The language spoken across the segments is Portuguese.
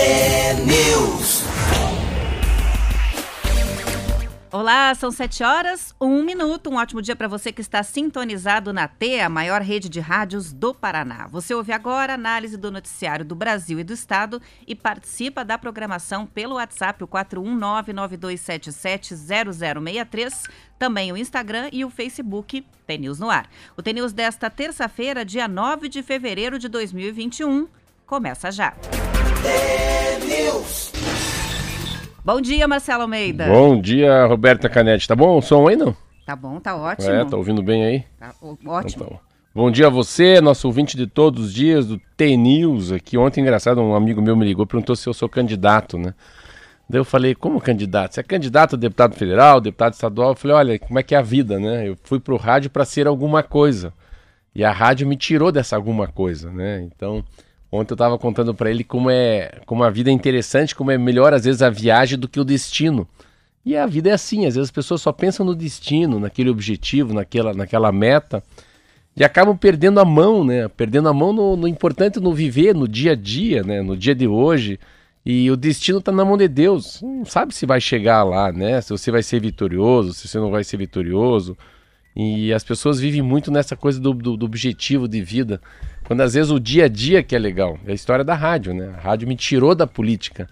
T-News. Olá, são sete horas, um minuto. Um ótimo dia para você que está sintonizado na T, a maior rede de rádios do Paraná. Você ouve agora a análise do noticiário do Brasil e do Estado e participa da programação pelo WhatsApp, o 41992770063, também o Instagram e o Facebook TNews no ar. O TNews desta terça-feira, dia 9 de fevereiro de 2021, começa já. T-News. Bom dia, Marcelo Almeida. Bom dia, Roberta Canetti. Tá bom o som aí, não? Tá bom, tá ótimo. É, tá ouvindo bem aí? Tá ótimo. Então, bom dia a você, nosso ouvinte de todos os dias do T-News aqui. Ontem, engraçado, um amigo meu me ligou e perguntou se eu sou candidato, né? Daí eu falei, como candidato? Você é candidato a deputado federal, deputado estadual? Eu falei, olha, como é que é a vida, né? Eu fui pro rádio para ser alguma coisa. E a rádio me tirou dessa alguma coisa, né? Então, ontem eu tava contando para ele como é, como a vida é interessante, como é melhor às vezes a viagem do que o destino. E a vida é assim, às vezes as pessoas só pensam no destino, naquele objetivo, naquela, naquela meta, e acabam perdendo a mão, né? Perdendo a mão no, no importante, no viver, no dia a dia, né? No dia de hoje. E o destino está na mão de Deus. Não sabe se vai chegar lá, né? Se você vai ser vitorioso, se você não vai ser vitorioso. E as pessoas vivem muito nessa coisa do, do, do objetivo de vida. Quando às vezes o dia a dia que é legal. É a história da rádio, né? A rádio me tirou da política.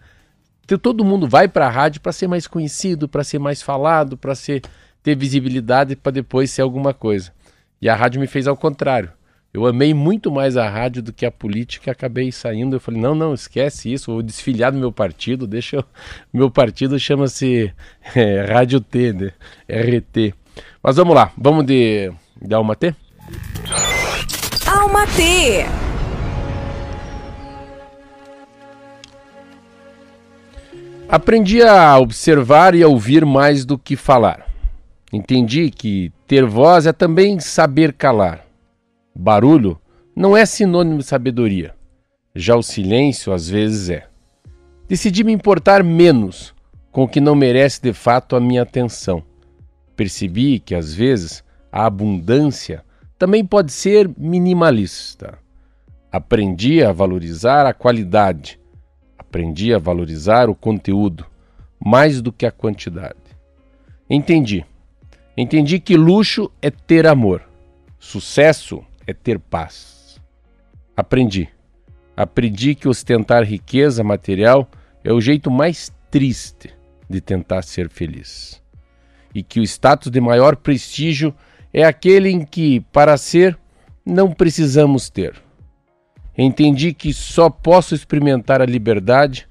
Então, todo mundo vai para a rádio para ser mais conhecido, para ser mais falado, para ser ter visibilidade para depois ser alguma coisa. E a rádio me fez ao contrário. Eu amei muito mais a rádio do que a política acabei saindo. Eu falei: não, não, esquece isso, vou desfiliar do meu partido. Deixa eu. Meu partido chama-se é, Rádio T, né? RT. Mas vamos lá, vamos de, de Alma T? Alma T. Aprendi a observar e a ouvir mais do que falar. Entendi que ter voz é também saber calar. Barulho não é sinônimo de sabedoria. Já o silêncio às vezes é. Decidi me importar menos com o que não merece de fato a minha atenção. Percebi que às vezes a abundância também pode ser minimalista. Aprendi a valorizar a qualidade. Aprendi a valorizar o conteúdo mais do que a quantidade. Entendi. Entendi que luxo é ter amor, sucesso é ter paz. Aprendi. Aprendi que ostentar riqueza material é o jeito mais triste de tentar ser feliz. E que o status de maior prestígio é aquele em que, para ser, não precisamos ter. Entendi que só posso experimentar a liberdade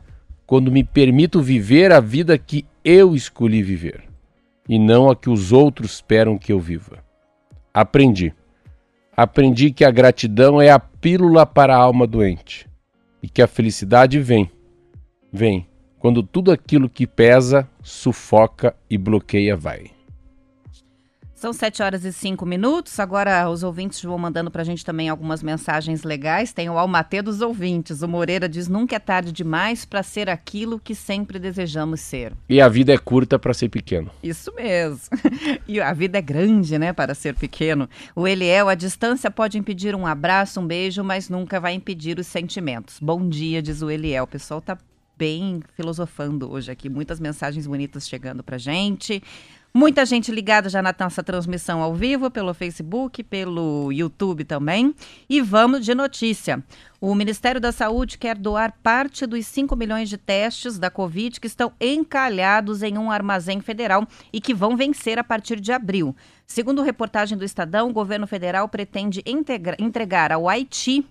quando me permito viver a vida que eu escolhi viver e não a que os outros esperam que eu viva. Aprendi. Aprendi que a gratidão é a pílula para a alma doente e que a felicidade vem. Vem quando tudo aquilo que pesa, sufoca e bloqueia vai. São 7 horas e 5 minutos. Agora os ouvintes vão mandando pra gente também algumas mensagens legais. Tem o Almatê dos ouvintes. O Moreira diz: nunca é tarde demais para ser aquilo que sempre desejamos ser. E a vida é curta para ser pequeno. Isso mesmo. E a vida é grande, né, para ser pequeno. O Eliel, a distância pode impedir um abraço, um beijo, mas nunca vai impedir os sentimentos. Bom dia, diz o Eliel. O pessoal tá bem filosofando hoje aqui. Muitas mensagens bonitas chegando pra gente. Muita gente ligada já na nossa transmissão ao vivo, pelo Facebook, pelo YouTube também. E vamos de notícia. O Ministério da Saúde quer doar parte dos 5 milhões de testes da Covid que estão encalhados em um armazém federal e que vão vencer a partir de abril. Segundo reportagem do Estadão, o governo federal pretende entregar ao Haiti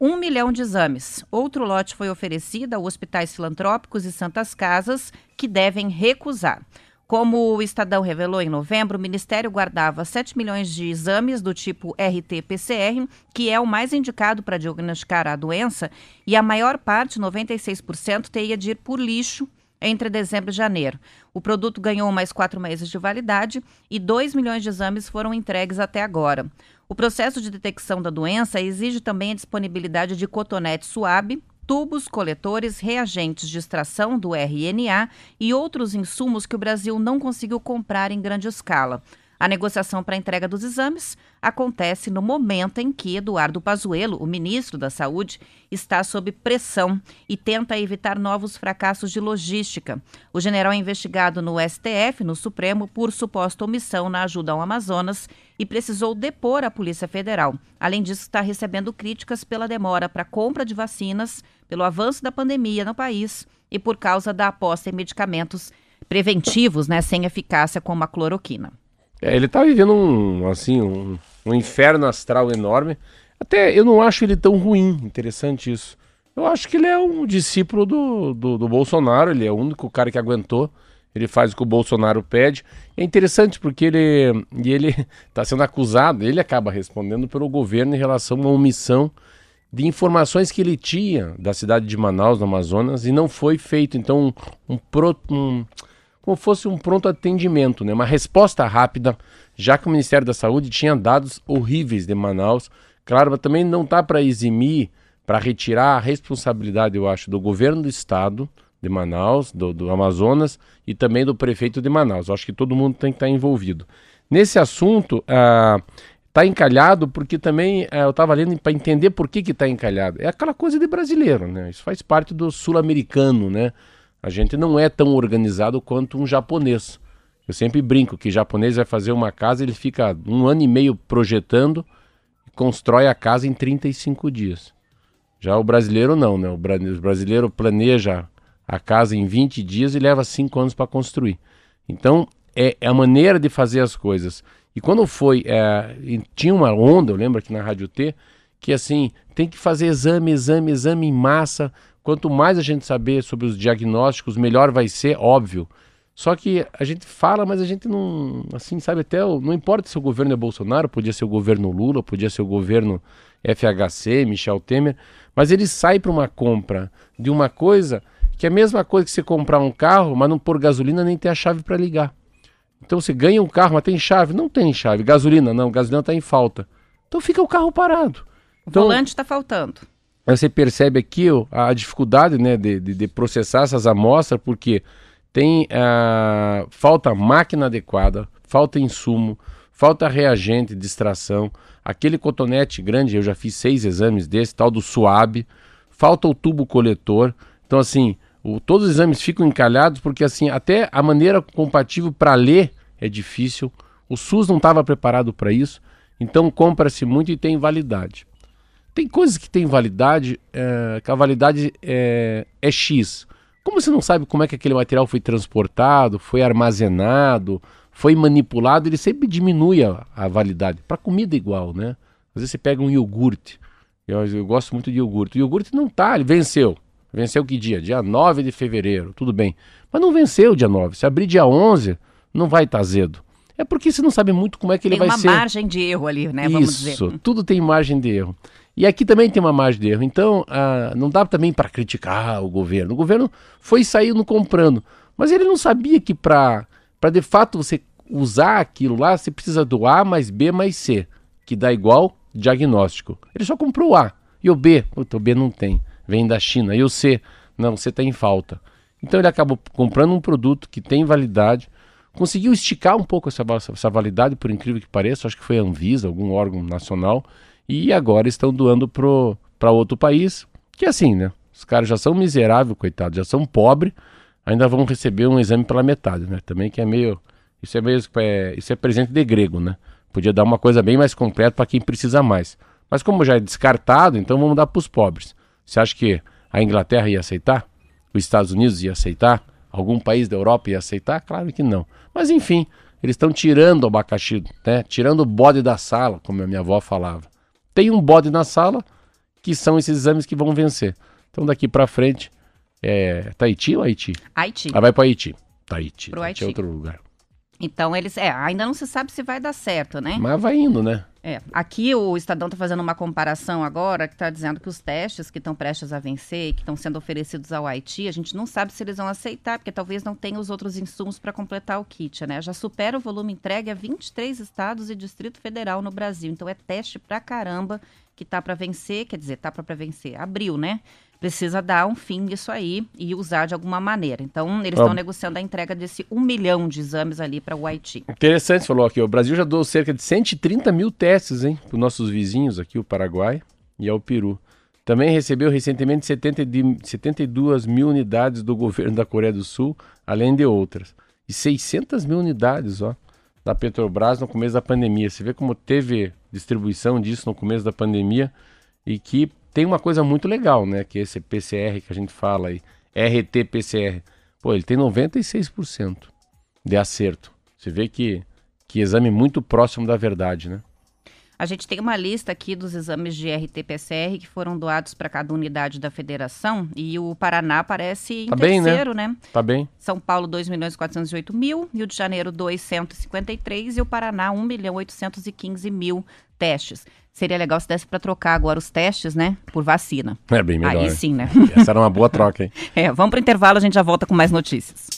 um milhão de exames. Outro lote foi oferecido a hospitais filantrópicos e santas casas, que devem recusar. Como o Estadão revelou em novembro, o Ministério guardava 7 milhões de exames do tipo RT-PCR, que é o mais indicado para diagnosticar a doença, e a maior parte, 96%, teria de ir por lixo entre dezembro e janeiro. O produto ganhou mais quatro meses de validade e 2 milhões de exames foram entregues até agora. O processo de detecção da doença exige também a disponibilidade de cotonete suave, tubos, coletores, reagentes de extração do RNA e outros insumos que o Brasil não conseguiu comprar em grande escala. A negociação para a entrega dos exames acontece no momento em que Eduardo Pazuello, o ministro da Saúde, está sob pressão e tenta evitar novos fracassos de logística. O general é investigado no STF, no Supremo, por suposta omissão na ajuda ao Amazonas e precisou depor a Polícia Federal. Além disso, está recebendo críticas pela demora para a compra de vacinas, pelo avanço da pandemia no país e por causa da aposta em medicamentos preventivos, né, sem eficácia como a cloroquina. É, ele tá vivendo um, assim, um, um inferno astral enorme. Até eu não acho ele tão ruim, interessante isso. Eu acho que ele é um discípulo do, do, do Bolsonaro, ele é o único cara que aguentou. Ele faz o que o Bolsonaro pede. É interessante porque ele ele está sendo acusado, ele acaba respondendo pelo governo em relação a uma omissão de informações que ele tinha da cidade de Manaus, no Amazonas, e não foi feito. Então, um, um como fosse um pronto atendimento, né? uma resposta rápida, já que o Ministério da Saúde tinha dados horríveis de Manaus. Claro, também não está para eximir, para retirar a responsabilidade, eu acho, do governo do estado de Manaus, do, do Amazonas e também do prefeito de Manaus. Eu acho que todo mundo tem que estar tá envolvido. Nesse assunto, ah, encalhado porque também ah, eu estava lendo para entender por que está encalhado. É aquela coisa de brasileiro, né? Isso faz parte do sul-americano, né? A gente não é tão organizado quanto um japonês. Eu sempre brinco que japonês vai fazer uma casa, ele fica um ano e meio projetando e constrói a casa em 35 dias. Já o brasileiro não, né? O brasileiro planeja a casa em 20 dias e leva 5 anos para construir. Então, é, é, a maneira de fazer as coisas. E quando foi, é, tinha uma onda, eu lembro aqui na Rádio T, que assim, tem que fazer exame, exame, exame em massa, Quanto mais a gente saber sobre os diagnósticos, melhor vai ser, óbvio. Só que a gente fala, mas a gente não, assim, sabe até, não importa se o governo é Bolsonaro, podia ser o governo Lula, podia ser o governo FHC, Michel Temer, mas ele sai para uma compra de uma coisa que é a mesma coisa que você comprar um carro, mas não pôr gasolina nem ter a chave para ligar. Então você ganha um carro, mas tem chave? Não tem chave. Gasolina? Não, gasolina está em falta. Então fica o carro parado. Então, o volante está faltando você percebe aqui ó, a dificuldade né, de, de, de, processar essas amostras, porque tem uh, falta máquina adequada, falta insumo, falta reagente de extração, aquele cotonete grande, eu já fiz seis exames desse, tal do suave, falta o tubo coletor. Então, assim, o, todos os exames ficam encalhados porque, assim, até a maneira compatível para ler é difícil. O SUS não estava preparado para isso, então compra-se muito e tem validade. Tem coisas que têm validade, é, que a validade é, é X. Como você não sabe como é que aquele material foi transportado, foi armazenado, foi manipulado, ele sempre diminui a, a validade. Para comida igual, né? Às vezes você pega um iogurte. Eu, eu gosto muito de iogurte. O iogurte não tá, ele venceu. Venceu que dia? Dia 9 de fevereiro, tudo bem. Mas não venceu dia 9. Se abrir dia 11, não vai estar tá azedo. É porque você não sabe muito como é que ele vai ser. Tem uma margem de erro ali, né? Vamos Isso, dizer. tudo tem margem de erro. E aqui também tem uma margem de erro. Então, ah, não dá também para criticar o governo. O governo foi saindo comprando, mas ele não sabia que para de fato você usar aquilo lá, você precisa do A mais B mais C, que dá igual diagnóstico. Ele só comprou o A. E o B? Puta, o B não tem, vem da China. E o C? Não, você está em falta. Então ele acabou comprando um produto que tem validade, conseguiu esticar um pouco essa, essa validade, por incrível que pareça, acho que foi a Anvisa, algum órgão nacional, e agora estão doando para outro país, que é assim, né? Os caras já são miseráveis, coitados, já são pobres, ainda vão receber um exame pela metade, né? Também que é meio. Isso é meio. É, isso é presente de grego, né? Podia dar uma coisa bem mais completa para quem precisa mais. Mas como já é descartado, então vamos dar para os pobres. Você acha que a Inglaterra ia aceitar? Os Estados Unidos ia aceitar? Algum país da Europa ia aceitar? Claro que não. Mas enfim, eles estão tirando o abacaxi, né? Tirando o bode da sala, como a minha avó falava tem um bode na sala, que são esses exames que vão vencer. Então daqui para frente, é Tahiti ou Haiti? Haiti. Ah, vai para Haiti. Tahiti. Pro Tahiti é Haiti. outro lugar. Então eles, é, ainda não se sabe se vai dar certo, né? Mas vai indo, né? É, aqui o Estadão está fazendo uma comparação agora que está dizendo que os testes que estão prestes a vencer e que estão sendo oferecidos ao Haiti, a gente não sabe se eles vão aceitar, porque talvez não tenha os outros insumos para completar o kit, né? Já supera o volume entregue a 23 estados e Distrito Federal no Brasil. Então é teste pra caramba que tá para vencer, quer dizer, tá para vencer, abril, né? Precisa dar um fim nisso aí e usar de alguma maneira. Então, eles estão Ó. negociando a entrega desse um milhão de exames ali para o Haiti. Interessante, falou aqui. O Brasil já doou cerca de 130 mil testes, hein? Para os nossos vizinhos aqui, o Paraguai e ao Peru. Também recebeu recentemente 70 de- 72 mil unidades do governo da Coreia do Sul, além de outras. E 600 mil unidades, ó, da Petrobras no começo da pandemia. Você vê como teve distribuição disso no começo da pandemia e que tem uma coisa muito legal, né? Que é esse PCR que a gente fala aí, RT-PCR. Pô, ele tem 96% de acerto. Você vê que, que exame muito próximo da verdade, né? A gente tem uma lista aqui dos exames de RT-PCR que foram doados para cada unidade da federação e o Paraná aparece em Tá bem, né? terceiro, né? Tá bem? São Paulo, 2 milhões e 408 mil, Rio de Janeiro, 253 e o Paraná, 1 milhão 815 mil testes. Seria legal se desse para trocar agora os testes, né, por vacina. É bem melhor. Aí sim, né? Essa era uma boa troca, hein? É, vamos para intervalo, a gente já volta com mais notícias.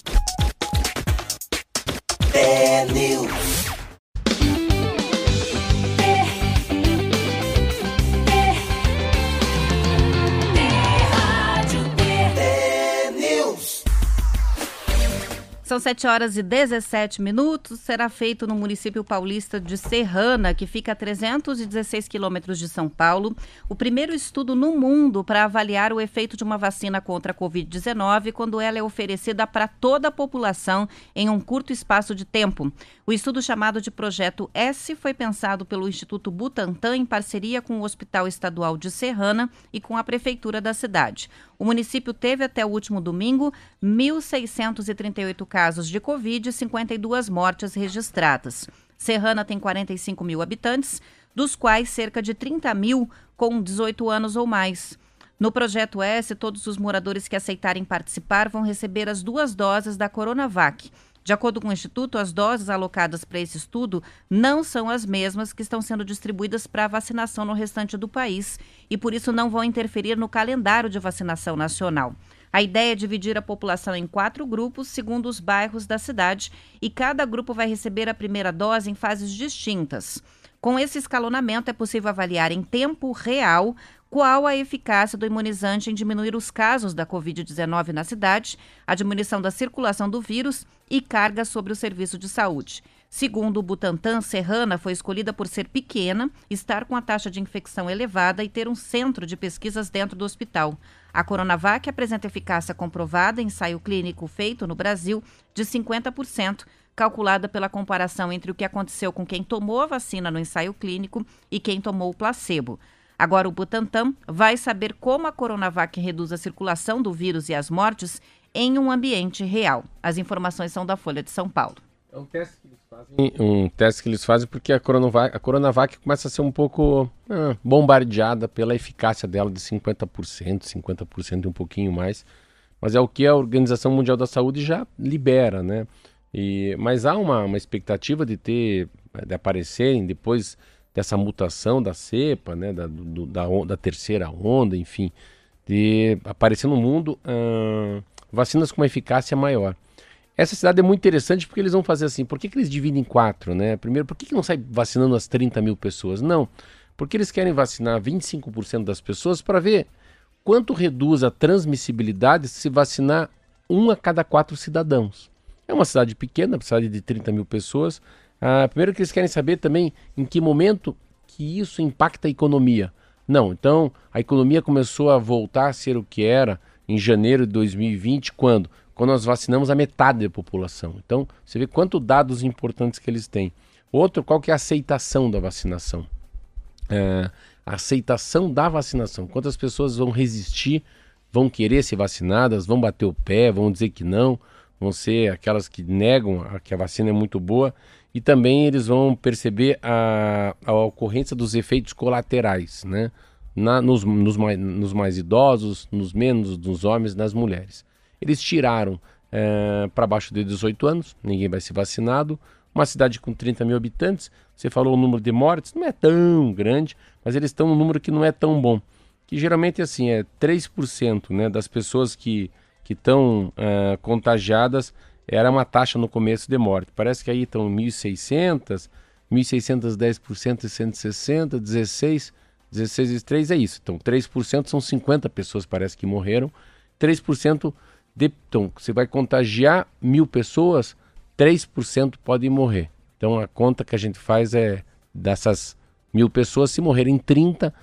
São 7 horas e 17 minutos. Será feito no município paulista de Serrana, que fica a 316 quilômetros de São Paulo, o primeiro estudo no mundo para avaliar o efeito de uma vacina contra a Covid-19 quando ela é oferecida para toda a população em um curto espaço de tempo. O estudo chamado de Projeto S foi pensado pelo Instituto Butantan em parceria com o Hospital Estadual de Serrana e com a Prefeitura da cidade. O município teve até o último domingo 1.638 casos de Covid e 52 mortes registradas. Serrana tem 45 mil habitantes, dos quais cerca de 30 mil com 18 anos ou mais. No Projeto S, todos os moradores que aceitarem participar vão receber as duas doses da Coronavac. De acordo com o Instituto, as doses alocadas para esse estudo não são as mesmas que estão sendo distribuídas para a vacinação no restante do país e, por isso, não vão interferir no calendário de vacinação nacional. A ideia é dividir a população em quatro grupos, segundo os bairros da cidade, e cada grupo vai receber a primeira dose em fases distintas. Com esse escalonamento, é possível avaliar em tempo real qual a eficácia do imunizante em diminuir os casos da Covid-19 na cidade, a diminuição da circulação do vírus e carga sobre o serviço de saúde. Segundo o Butantan, Serrana foi escolhida por ser pequena, estar com a taxa de infecção elevada e ter um centro de pesquisas dentro do hospital. A Coronavac apresenta eficácia comprovada em ensaio clínico feito no Brasil de 50%, calculada pela comparação entre o que aconteceu com quem tomou a vacina no ensaio clínico e quem tomou o placebo. Agora, o Butantan vai saber como a Coronavac reduz a circulação do vírus e as mortes em um ambiente real. As informações são da Folha de São Paulo. É um teste que eles fazem. Um teste que eles fazem porque a Coronavac, a Coronavac começa a ser um pouco ah, bombardeada pela eficácia dela de 50%, 50% e um pouquinho mais. Mas é o que a Organização Mundial da Saúde já libera, né? E, mas há uma, uma expectativa de ter, de aparecerem depois dessa mutação da cepa, né? Da, do- da, da terceira onda, enfim, de aparecer no mundo ah, vacinas com uma eficácia maior. Essa cidade é muito interessante porque eles vão fazer assim. Por que, que eles dividem em quatro, né? Primeiro, por que, que não sai vacinando as 30 mil pessoas? Não. Porque eles querem vacinar 25% das pessoas para ver quanto reduz a transmissibilidade se vacinar um a cada quatro cidadãos. É uma cidade pequena, cidade de 30 mil pessoas. Ah, primeiro que eles querem saber também em que momento que isso impacta a economia. Não, então a economia começou a voltar a ser o que era em janeiro de 2020, quando? Quando nós vacinamos a metade da população. Então, você vê quantos dados importantes que eles têm. Outro, qual que é a aceitação da vacinação? É, a aceitação da vacinação. Quantas pessoas vão resistir, vão querer ser vacinadas, vão bater o pé, vão dizer que não, vão ser aquelas que negam a- que a vacina é muito boa. E também eles vão perceber a, a ocorrência dos efeitos colaterais, né? Na, nos, nos, mais, nos mais idosos, nos menos, nos homens, nas mulheres. Eles tiraram é, para baixo de 18 anos, ninguém vai ser vacinado. Uma cidade com 30 mil habitantes, você falou o número de mortes, não é tão grande, mas eles estão um número que não é tão bom. Que geralmente assim, é 3% né, das pessoas que estão uh, contagiadas era uma taxa no começo de morte. Parece que aí estão 1.600, 1.610% e 160, 16, 16 vezes 3 é isso. Então 3% são 50 pessoas parece que morreram. 3% de, então você vai contagiar mil pessoas, 3% podem morrer. Então a conta que a gente faz é dessas mil pessoas, se morrerem 30,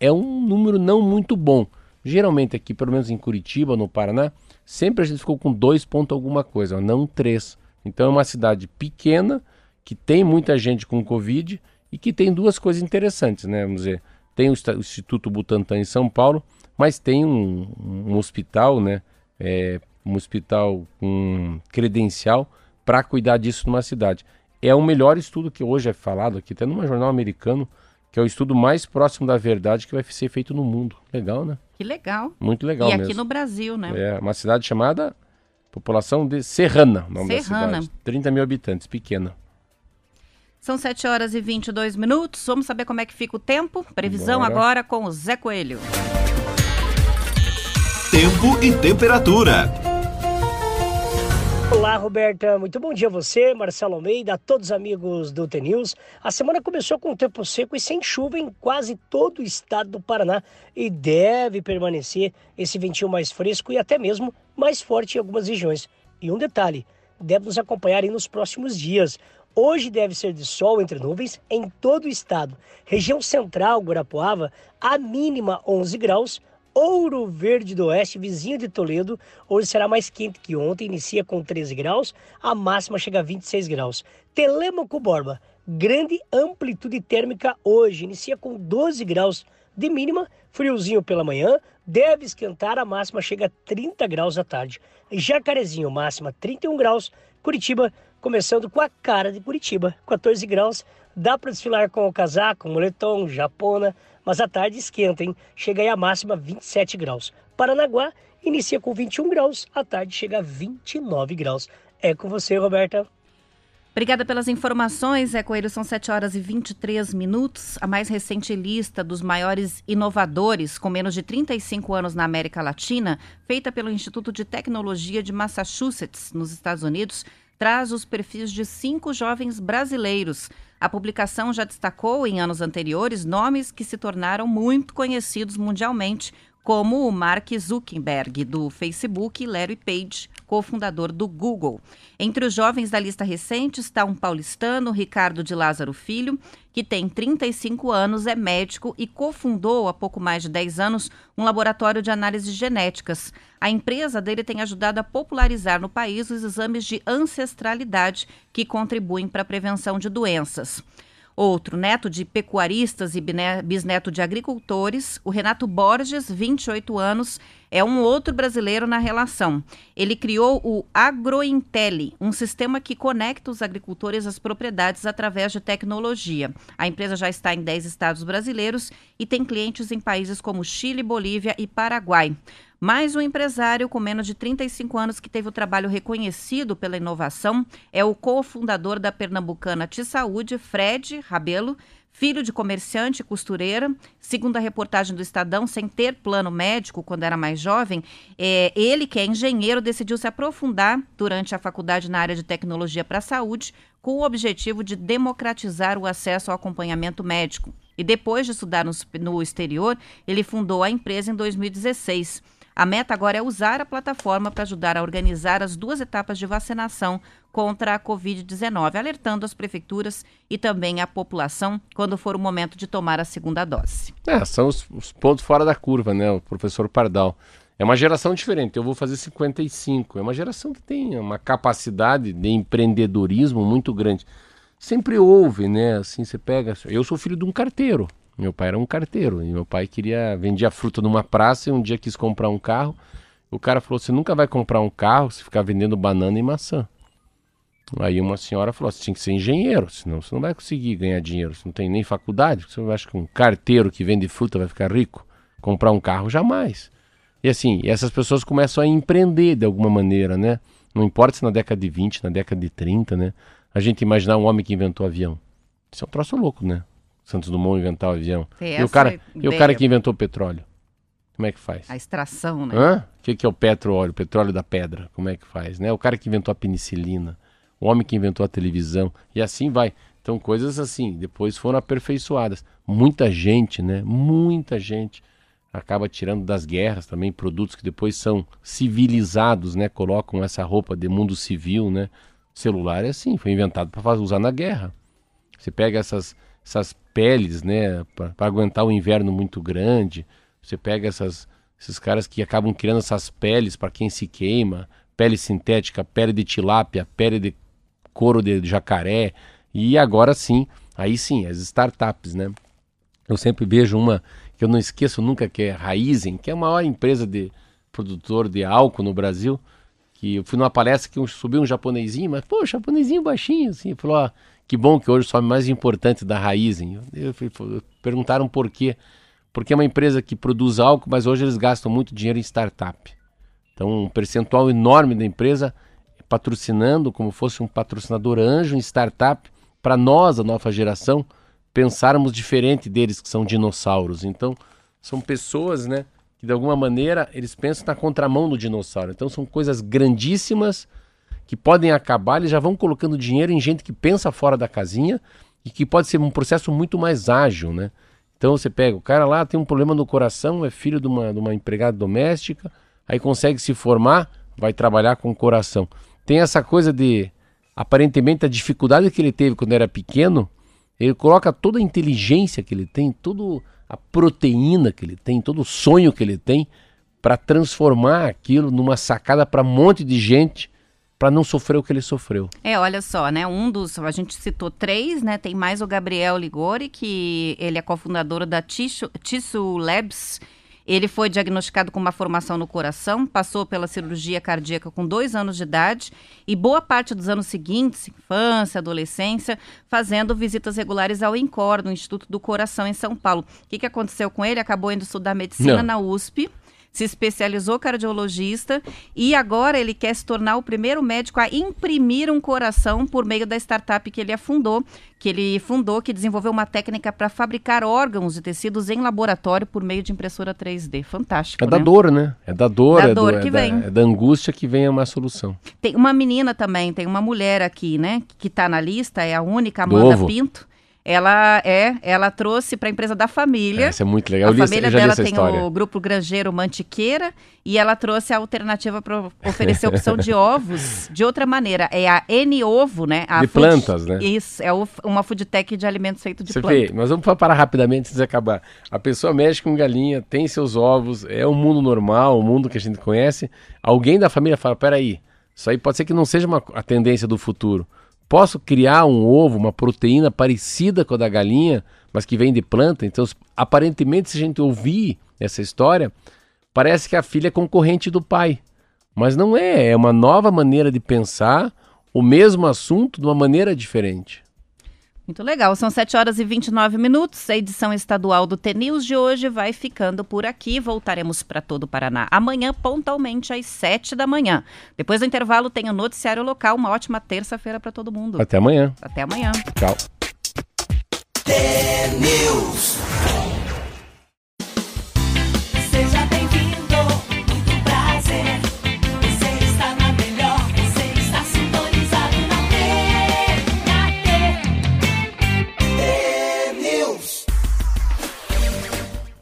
é um número não muito bom. Geralmente aqui, pelo menos em Curitiba, no Paraná, sempre a gente ficou com dois pontos alguma coisa, não três. Então é uma cidade pequena, que tem muita gente com Covid e que tem duas coisas interessantes, né? Vamos dizer, tem o Instituto Butantan em São Paulo, mas tem um, um hospital, né? É, um hospital com credencial para cuidar disso numa cidade. É o melhor estudo que hoje é falado aqui, até num jornal americano, que é o estudo mais próximo da verdade que vai ser feito no mundo. Legal, né? Que legal. Muito legal e mesmo. aqui no Brasil, né? É uma cidade chamada população de Serrana, o nome Serrana. da cidade. 30 mil habitantes, pequena. São 7 horas e 22 minutos. Vamos saber como é que fica o tempo? Previsão Bora. agora com o Zé Coelho. Tempo e temperatura. Olá, Roberta. Muito bom dia a você, Marcelo Almeida, a todos os amigos do TNews. A semana começou com tempo seco e sem chuva em quase todo o estado do Paraná e deve permanecer esse ventinho mais fresco e até mesmo mais forte em algumas regiões. E um detalhe, deve nos acompanhar nos próximos dias. Hoje deve ser de sol entre nuvens em todo o estado. Região central, Guarapuava, a mínima 11 graus, Ouro Verde do Oeste, vizinho de Toledo, hoje será mais quente que ontem, inicia com 13 graus, a máxima chega a 26 graus. Telêmaco Borba, grande amplitude térmica hoje, inicia com 12 graus de mínima, friozinho pela manhã, deve esquentar, a máxima chega a 30 graus à tarde. Jacarezinho, máxima 31 graus, Curitiba, começando com a cara de Curitiba, 14 graus, dá para desfilar com o casaco, moletom, japona, mas à tarde esquenta, hein? Chega aí a máxima 27 graus. Paranaguá inicia com 21 graus, à tarde chega a 29 graus. É com você, Roberta. Obrigada pelas informações, Zé Coelho. São 7 horas e 23 minutos. A mais recente lista dos maiores inovadores com menos de 35 anos na América Latina, feita pelo Instituto de Tecnologia de Massachusetts, nos Estados Unidos, traz os perfis de cinco jovens brasileiros. A publicação já destacou em anos anteriores nomes que se tornaram muito conhecidos mundialmente, como o Mark Zuckerberg, do Facebook, e Larry Page, cofundador do Google. Entre os jovens da lista recente está um paulistano, Ricardo de Lázaro Filho, que tem 35 anos, é médico e cofundou há pouco mais de 10 anos um laboratório de análises genéticas. A empresa dele tem ajudado a popularizar no país os exames de ancestralidade que contribuem para a prevenção de doenças. Outro, neto de pecuaristas e bisneto de agricultores, o Renato Borges, 28 anos, é um outro brasileiro na relação. Ele criou o AgroIntelli, um sistema que conecta os agricultores às propriedades através de tecnologia. A empresa já está em 10 estados brasileiros e tem clientes em países como Chile, Bolívia e Paraguai. Mais um empresário com menos de 35 anos que teve o trabalho reconhecido pela inovação é o cofundador da pernambucana T Saúde, Fred Rabelo, filho de comerciante e costureira. Segundo a reportagem do Estadão, sem ter plano médico quando era mais jovem, é, ele, que é engenheiro, decidiu se aprofundar durante a faculdade na área de tecnologia para a saúde, com o objetivo de democratizar o acesso ao acompanhamento médico. E depois de estudar no, no exterior, ele fundou a empresa em 2016. A meta agora é usar a plataforma para ajudar a organizar as duas etapas de vacinação contra a Covid-19, alertando as prefeituras e também a população quando for o momento de tomar a segunda dose. É, são os, os pontos fora da curva, né? O professor Pardal. É uma geração diferente. Eu vou fazer 55. É uma geração que tem uma capacidade de empreendedorismo muito grande. Sempre houve, né? Assim, você pega. Eu sou filho de um carteiro. Meu pai era um carteiro e meu pai queria vendia fruta numa praça e um dia quis comprar um carro. O cara falou: "Você nunca vai comprar um carro se ficar vendendo banana e maçã". Aí uma senhora falou: "Você tinha que ser engenheiro, senão você não vai conseguir ganhar dinheiro. Você não tem nem faculdade. Você acha que um carteiro que vende fruta vai ficar rico? Comprar um carro jamais". E assim, essas pessoas começam a empreender de alguma maneira, né? Não importa se na década de 20, na década de 30, né? A gente imaginar um homem que inventou avião. Isso é um troço louco, né? Santos Dumont inventar o avião. E o, cara, e o cara que inventou o petróleo? Como é que faz? A extração, né? Hã? O que, que é o petróleo? O petróleo da pedra. Como é que faz? Né? O cara que inventou a penicilina, o homem que inventou a televisão, e assim vai. Então, coisas assim, depois foram aperfeiçoadas. Muita gente, né? Muita gente acaba tirando das guerras também produtos que depois são civilizados, né? Colocam essa roupa de mundo civil, né? Celular é assim, foi inventado para usar na guerra. Você pega essas, essas peles, né, para aguentar o inverno muito grande. Você pega essas, esses caras que acabam criando essas peles para quem se queima, pele sintética, pele de tilápia, pele de couro de jacaré. E agora sim, aí sim, as startups, né? Eu sempre vejo uma que eu não esqueço nunca, que é Raizen, que é a maior empresa de produtor de álcool no Brasil. Que eu fui numa palestra que subiu um japonesinho, mas, pô, japonesinho baixinho, assim, falou, ó, que bom que hoje o mais importante da Raizen. Perguntaram por quê. Porque é uma empresa que produz álcool, mas hoje eles gastam muito dinheiro em startup. Então, um percentual enorme da empresa é patrocinando, como fosse um patrocinador anjo em startup, para nós, a nova geração, pensarmos diferente deles, que são dinossauros. Então, são pessoas, né, que de alguma maneira eles pensam na contramão do dinossauro. Então, são coisas grandíssimas que podem acabar, eles já vão colocando dinheiro em gente que pensa fora da casinha e que pode ser um processo muito mais ágil, né? Então você pega, o cara lá tem um problema no coração, é filho de uma, de uma empregada doméstica, aí consegue se formar, vai trabalhar com o coração. Tem essa coisa de, aparentemente, a dificuldade que ele teve quando era pequeno, ele coloca toda a inteligência que ele tem, toda a proteína que ele tem, todo o sonho que ele tem, para transformar aquilo numa sacada para um monte de gente, para não sofrer o que ele sofreu. É, olha só, né? Um dos. A gente citou três, né? Tem mais o Gabriel Ligori, que ele é cofundador da Tissue, Labs. Ele foi diagnosticado com uma formação no coração, passou pela cirurgia cardíaca com dois anos de idade e boa parte dos anos seguintes, infância, adolescência, fazendo visitas regulares ao INCOR, no Instituto do Coração, em São Paulo. O que, que aconteceu com ele? Acabou indo estudar medicina Não. na USP se especializou cardiologista e agora ele quer se tornar o primeiro médico a imprimir um coração por meio da startup que ele afundou, que ele fundou, que desenvolveu uma técnica para fabricar órgãos e tecidos em laboratório por meio de impressora 3D. Fantástico, É da né? dor, né? É da dor, Da é, dor do, que é, da, vem. é da angústia que vem uma solução. Tem uma menina também, tem uma mulher aqui, né, que está na lista, é a única, Amanda? Pinto. Ela é, ela trouxe para a empresa da família. Essa é muito legal. A família li dela tem história. o grupo Grangeiro Mantiqueira e ela trouxe a alternativa para oferecer opção de ovos de outra maneira. É a N-Ovo, né? A De food- plantas, né? Isso, é uma food tech de alimentos feito de Você plantas. vê, mas vamos parar rapidamente antes de acabar. A pessoa mexe com galinha, tem seus ovos, é um mundo normal, um mundo que a gente conhece. Alguém da família fala: peraí, isso aí pode ser que não seja uma, a tendência do futuro. Posso criar um ovo, uma proteína parecida com a da galinha, mas que vem de planta? Então, aparentemente, se a gente ouvir essa história, parece que a filha é concorrente do pai. Mas não é, é uma nova maneira de pensar o mesmo assunto de uma maneira diferente. Muito legal. São 7 horas e 29 minutos. A edição estadual do TNews de hoje vai ficando por aqui. Voltaremos para todo o Paraná amanhã, pontualmente às 7 da manhã. Depois do intervalo, tem o noticiário local. Uma ótima terça-feira para todo mundo. Até amanhã. Até amanhã. Tchau.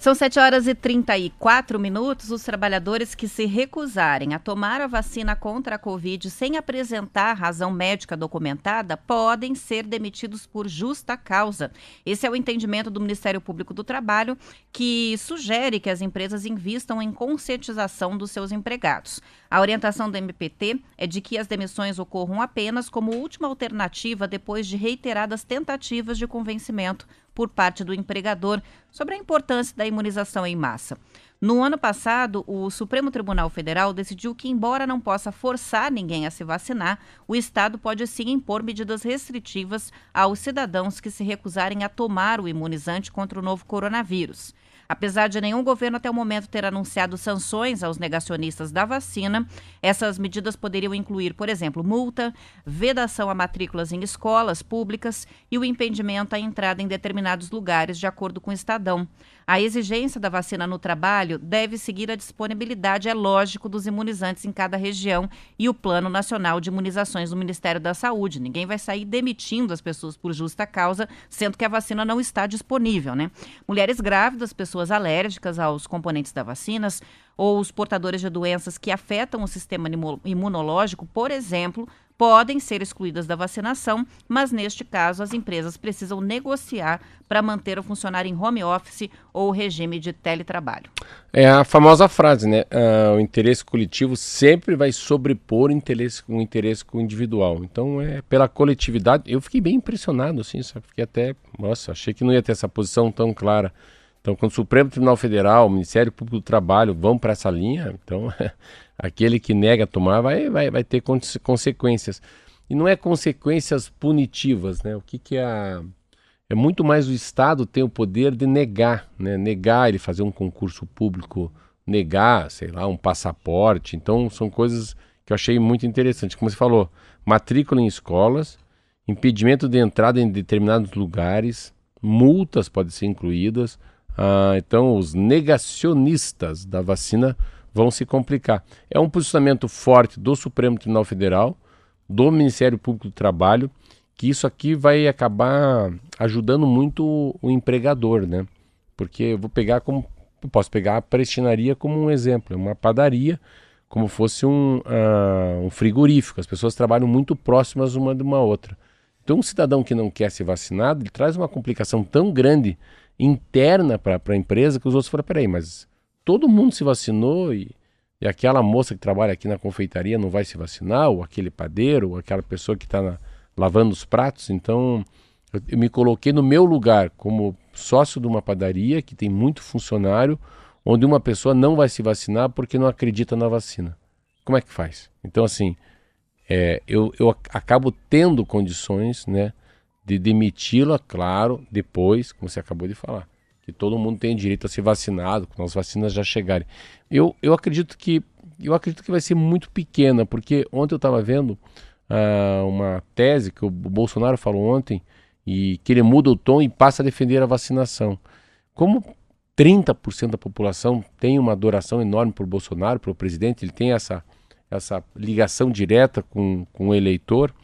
São 7 horas e 34 minutos. Os trabalhadores que se recusarem a tomar a vacina contra a Covid sem apresentar razão médica documentada podem ser demitidos por justa causa. Esse é o entendimento do Ministério Público do Trabalho, que sugere que as empresas invistam em conscientização dos seus empregados. A orientação do MPT é de que as demissões ocorram apenas como última alternativa depois de reiteradas tentativas de convencimento por parte do empregador sobre a importância da imunização em massa. No ano passado, o Supremo Tribunal Federal decidiu que, embora não possa forçar ninguém a se vacinar, o Estado pode sim impor medidas restritivas aos cidadãos que se recusarem a tomar o imunizante contra o novo coronavírus. Apesar de nenhum governo até o momento ter anunciado sanções aos negacionistas da vacina, essas medidas poderiam incluir, por exemplo, multa, vedação a matrículas em escolas públicas e o impedimento à entrada em determinados lugares, de acordo com o Estadão. A exigência da vacina no trabalho deve seguir a disponibilidade, é lógico, dos imunizantes em cada região e o Plano Nacional de Imunizações do Ministério da Saúde. Ninguém vai sair demitindo as pessoas por justa causa, sendo que a vacina não está disponível, né? Mulheres grávidas, pessoas alérgicas aos componentes da vacinas ou os portadores de doenças que afetam o sistema imu- imunológico, por exemplo, podem ser excluídas da vacinação, mas neste caso as empresas precisam negociar para manter o funcionário em home office ou regime de teletrabalho. É a famosa frase, né? Ah, o interesse coletivo sempre vai sobrepor o interesse, o interesse individual. Então, é pela coletividade. Eu fiquei bem impressionado, assim, sabe? Fiquei até. Nossa, achei que não ia ter essa posição tão clara. Então, quando o Supremo Tribunal Federal, o Ministério Público do Trabalho vão para essa linha, então aquele que nega tomar vai, vai, vai ter conse- consequências. E não é consequências punitivas, né? O que, que é a. É muito mais o Estado tem o poder de negar, né? Negar ele fazer um concurso público, negar, sei lá, um passaporte. Então, são coisas que eu achei muito interessante. Como você falou, matrícula em escolas, impedimento de entrada em determinados lugares, multas podem ser incluídas. Ah, então, os negacionistas da vacina vão se complicar. É um posicionamento forte do Supremo Tribunal Federal, do Ministério Público do Trabalho, que isso aqui vai acabar ajudando muito o empregador, né? Porque eu vou pegar como eu posso pegar a prestinaria como um exemplo, é uma padaria, como fosse um, ah, um frigorífico. As pessoas trabalham muito próximas uma de uma outra. Então, um cidadão que não quer ser vacinado, ele traz uma complicação tão grande interna para a empresa que os outros falam: peraí, mas todo mundo se vacinou e, e aquela moça que trabalha aqui na confeitaria não vai se vacinar, ou aquele padeiro, ou aquela pessoa que está lavando os pratos. Então, eu, eu me coloquei no meu lugar como sócio de uma padaria que tem muito funcionário, onde uma pessoa não vai se vacinar porque não acredita na vacina. Como é que faz? Então, assim, é, eu, eu ac- acabo tendo condições né, de demiti-la, claro, depois, como você acabou de falar, que todo mundo tem direito a ser vacinado, quando as vacinas já chegarem. Eu, eu acredito que eu acredito que vai ser muito pequena, porque ontem eu estava vendo ah, uma tese que o Bolsonaro falou ontem e que ele muda o tom e passa a defender a vacinação. Como 30% da população tem uma adoração enorme por Bolsonaro, pelo presidente, ele tem essa, essa ligação direta com, com o eleitor.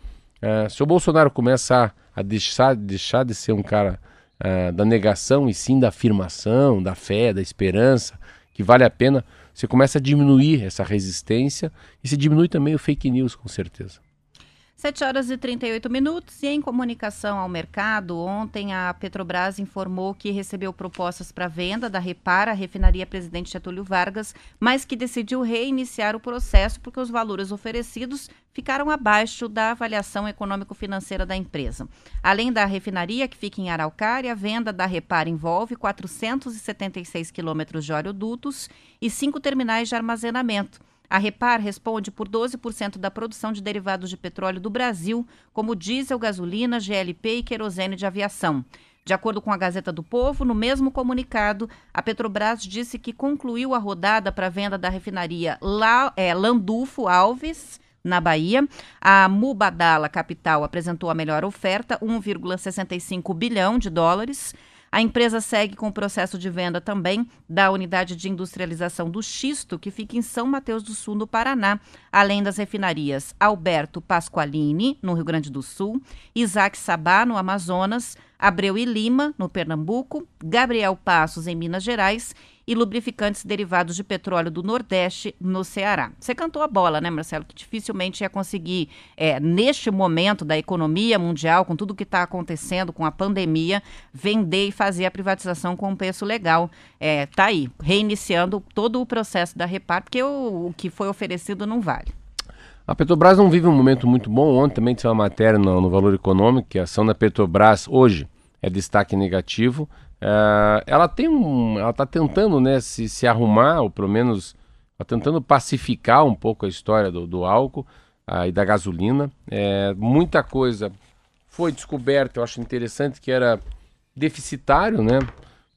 Ah, se o Bolsonaro começar a deixar, deixar de ser um cara ah, da negação e sim da afirmação, da fé, da esperança, que vale a pena, você começa a diminuir essa resistência e se diminui também o fake news, com certeza. 7 horas e 38 minutos. E em comunicação ao mercado, ontem a Petrobras informou que recebeu propostas para venda da Repara, a refinaria Presidente Getúlio Vargas, mas que decidiu reiniciar o processo porque os valores oferecidos ficaram abaixo da avaliação econômico-financeira da empresa. Além da refinaria, que fica em Araucária, a venda da Repara envolve 476 quilômetros de oleodutos e cinco terminais de armazenamento. A Repar responde por 12% da produção de derivados de petróleo do Brasil, como diesel, gasolina, GLP e querosene de aviação. De acordo com a Gazeta do Povo, no mesmo comunicado, a Petrobras disse que concluiu a rodada para venda da refinaria La, é, Landulfo Alves, na Bahia. A Mubadala Capital apresentou a melhor oferta, 1,65 bilhão de dólares. A empresa segue com o processo de venda também da unidade de industrialização do xisto, que fica em São Mateus do Sul, no Paraná, além das refinarias Alberto Pasqualini, no Rio Grande do Sul, Isaac Sabá, no Amazonas, Abreu e Lima, no Pernambuco, Gabriel Passos, em Minas Gerais, e lubrificantes derivados de petróleo do Nordeste, no Ceará. Você cantou a bola, né, Marcelo? Que dificilmente ia conseguir, é, neste momento da economia mundial, com tudo que está acontecendo, com a pandemia, vender e fazer a privatização com um preço legal. É, tá aí, reiniciando todo o processo da Repar, porque o, o que foi oferecido não vale. A Petrobras não vive um momento muito bom. Ontem também tinha uma matéria no, no Valor Econômico que a ação da Petrobras hoje é destaque negativo. É, ela tem um, ela está tentando, né, se, se arrumar ou pelo menos está tentando pacificar um pouco a história do, do álcool ah, e da gasolina. É, muita coisa foi descoberta. Eu acho interessante que era deficitário, né?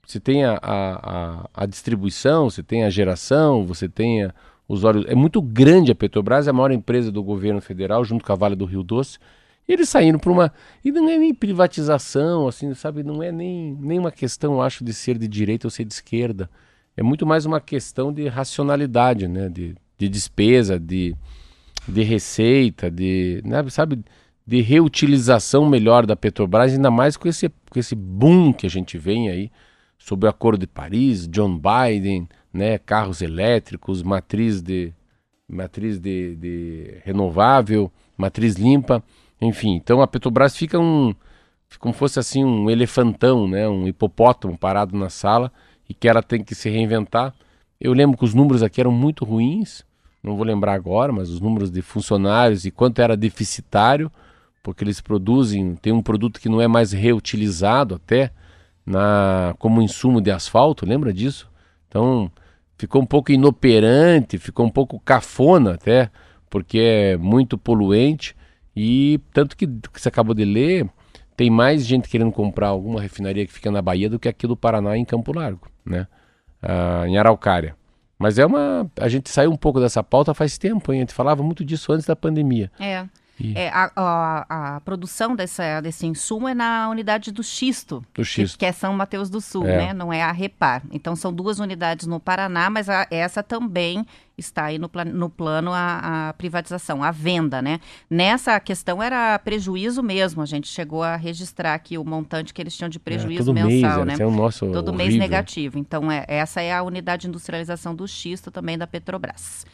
você tem a, a, a, distribuição, você tem a geração, você tem os óleos. É muito grande a Petrobras, é a maior empresa do governo federal, junto com a Vale do Rio Doce. Eles saíram para uma. E não é nem privatização, assim, sabe? Não é nem, nem uma questão, acho, de ser de direita ou ser de esquerda. É muito mais uma questão de racionalidade, né? De, de despesa, de, de receita, de. Né? Sabe? De reutilização melhor da Petrobras, ainda mais com esse, com esse boom que a gente vem aí sobre o Acordo de Paris, John Biden, né? Carros elétricos, matriz de matriz de, de renovável, matriz limpa. Enfim, então a Petrobras fica um como fosse assim um elefantão, né, um hipopótamo parado na sala e que ela tem que se reinventar. Eu lembro que os números aqui eram muito ruins, não vou lembrar agora, mas os números de funcionários e quanto era deficitário, porque eles produzem, tem um produto que não é mais reutilizado até na como insumo de asfalto, lembra disso? Então, ficou um pouco inoperante, ficou um pouco cafona até, porque é muito poluente e tanto que, que você acabou de ler, tem mais gente querendo comprar alguma refinaria que fica na Bahia do que aqui do Paraná em Campo Largo, né? Ah, em Araucária. Mas é uma. A gente saiu um pouco dessa pauta faz tempo, hein? A gente falava muito disso antes da pandemia. É. E- É, a, a- a produção dessa, desse insumo é na unidade do Xisto, Do que- xisto. Que, é São Mateus do Sul, É. né? Não é a Repar. Então são duas unidades no Paraná, mas a- essa também está aí no, plan- no plano a, a privatização, a venda, né? Nessa questão era prejuízo mesmo. A gente chegou a registrar aqui o montante que eles tinham de É, prejuízo mês, mensal, era- né? é o nosso Todo mês horrível. negativo. Então, é, essa é a unidade de industrialização do xisto também da Petrobras.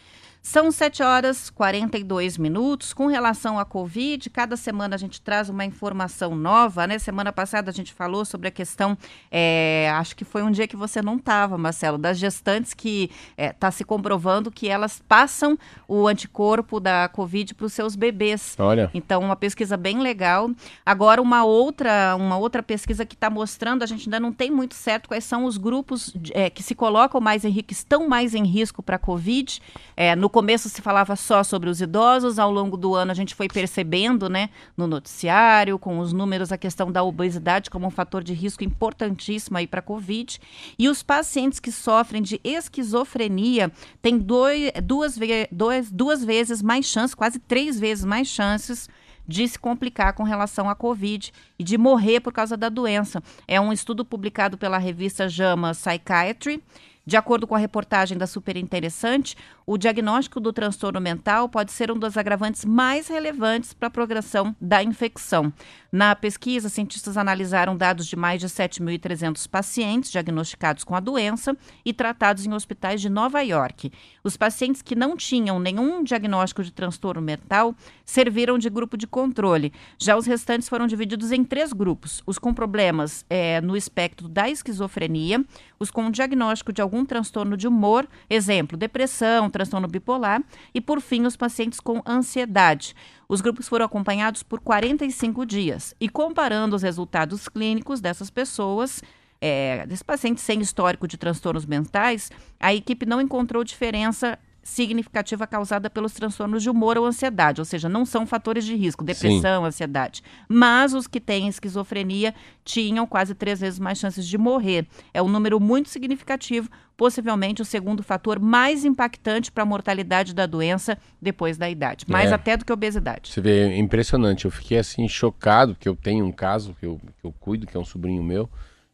São 7 horas e 42 minutos. Com relação à Covid, cada semana a gente traz uma informação nova, né? Semana passada a gente falou sobre a questão, é, acho que foi um dia que você não estava, Marcelo, das gestantes que está se comprovando que elas passam o anticorpo da Covid para os seus bebês. Olha, Então, uma pesquisa bem legal. Agora, uma outra, uma outra pesquisa que está mostrando, a gente ainda não tem muito certo quais são os grupos eh, que se colocam mais em risco, que estão mais em risco para a Covid. Eh, no começo se falava só sobre os idosos, ao longo do ano a gente foi percebendo, né, no noticiário, com os números, a questão da obesidade como um fator de risco importantíssimo aí para a Covid. E os pacientes que sofrem de esquizofrenia têm doi- duas, dois- duas vezes mais chances, quase três vezes mais chances de se complicar com relação à Covid e de morrer por causa da doença. É um estudo publicado pela revista JAMA Psychiatry. De acordo com a reportagem da Super Interessante, o diagnóstico do transtorno mental pode ser um dos agravantes mais relevantes para a progressão da infecção. Na pesquisa, cientistas analisaram dados de mais de 7.300 pacientes diagnosticados com a doença e tratados em hospitais de Nova York. Os pacientes que não tinham nenhum diagnóstico de transtorno mental serviram de grupo de controle. Já os restantes foram divididos em três grupos: os com problemas eh, no espectro da esquizofrenia, os com diagnóstico de algum transtorno de humor, exemplo, depressão, transtorno bipolar, e por fim, os pacientes com ansiedade. Os grupos foram acompanhados por 45 dias e comparando os resultados clínicos dessas pessoas, é, desses pacientes sem histórico de transtornos mentais, a equipe não encontrou diferença significativa causada pelos transtornos de humor ou ansiedade, ou seja, não são fatores de risco, depressão, ansiedade. Mas os que têm esquizofrenia tinham quase três vezes mais chances de morrer. É um número muito significativo, possivelmente o segundo fator mais impactante para a mortalidade da doença depois da idade, mais É. até do que a obesidade. Você vê, é impressionante. Eu fiquei assim chocado, porque eu tenho um caso que eu, que eu cuido, que é um sobrinho meu.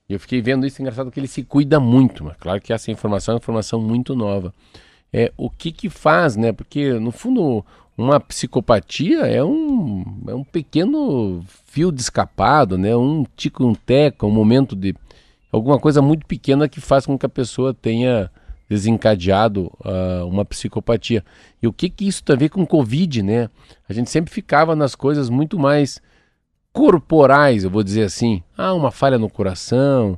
E eu fiquei vendo isso, engraçado que ele se cuida muito. Mas claro que essa informação é uma informação muito nova. É, o que que faz, né? Porque, no fundo, uma psicopatia é um, é um pequeno fio de escapado, né? Um tico, um teco, um momento de... Alguma coisa muito pequena que faz com que a pessoa tenha desencadeado ah, uma psicopatia. E o que que isso tem a ver com Covid, né? A gente sempre ficava nas coisas muito mais corporais, eu vou dizer assim. Ah, uma falha no coração,